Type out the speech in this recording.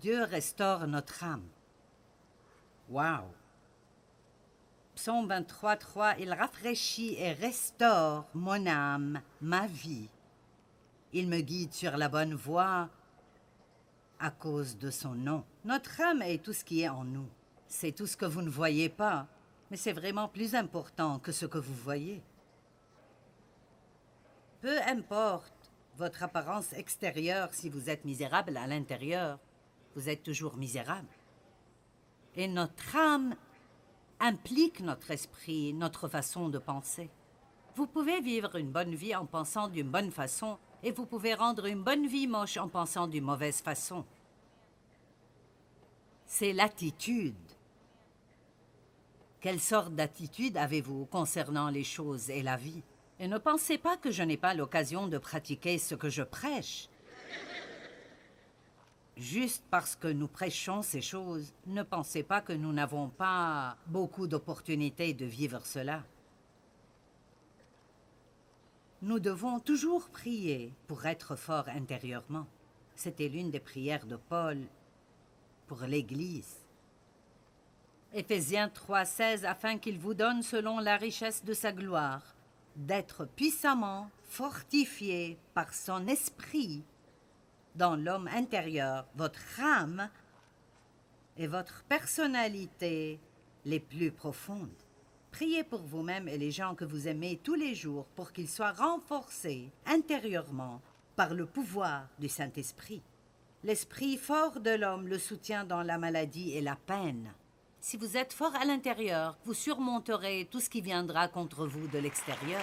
Dieu restaure notre âme. Wow. Psaume 23, 3, Il rafraîchit et restaure mon âme, ma vie. Il me guide sur la bonne voie à cause de son nom. Notre âme est tout ce qui est en nous. C'est tout ce que vous ne voyez pas, mais c'est vraiment plus important que ce que vous voyez. Peu importe votre apparence extérieure si vous êtes misérable à l'intérieur, vous êtes toujours misérable. Et notre âme implique notre esprit, notre façon de penser. Vous pouvez vivre une bonne vie en pensant d'une bonne façon et vous pouvez rendre une bonne vie moche en pensant d'une mauvaise façon. C'est l'attitude. Quelle sorte d'attitude avez-vous concernant les choses et la vie? Et ne pensez pas que je n'ai pas l'occasion de pratiquer ce que je prêche. Juste parce que nous prêchons ces choses, ne pensez pas que nous n'avons pas beaucoup d'opportunités de vivre cela. Nous devons toujours prier pour être forts intérieurement. C'était l'une des prières de Paul pour l'Église. Éphésiens 3:16 afin qu'il vous donne selon la richesse de sa gloire d'être puissamment fortifié par son esprit dans l'homme intérieur, votre âme et votre personnalité les plus profondes. Priez pour vous-même et les gens que vous aimez tous les jours pour qu'ils soient renforcés intérieurement par le pouvoir du Saint-Esprit. L'esprit fort de l'homme le soutient dans la maladie et la peine. Si vous êtes fort à l'intérieur, vous surmonterez tout ce qui viendra contre vous de l'extérieur.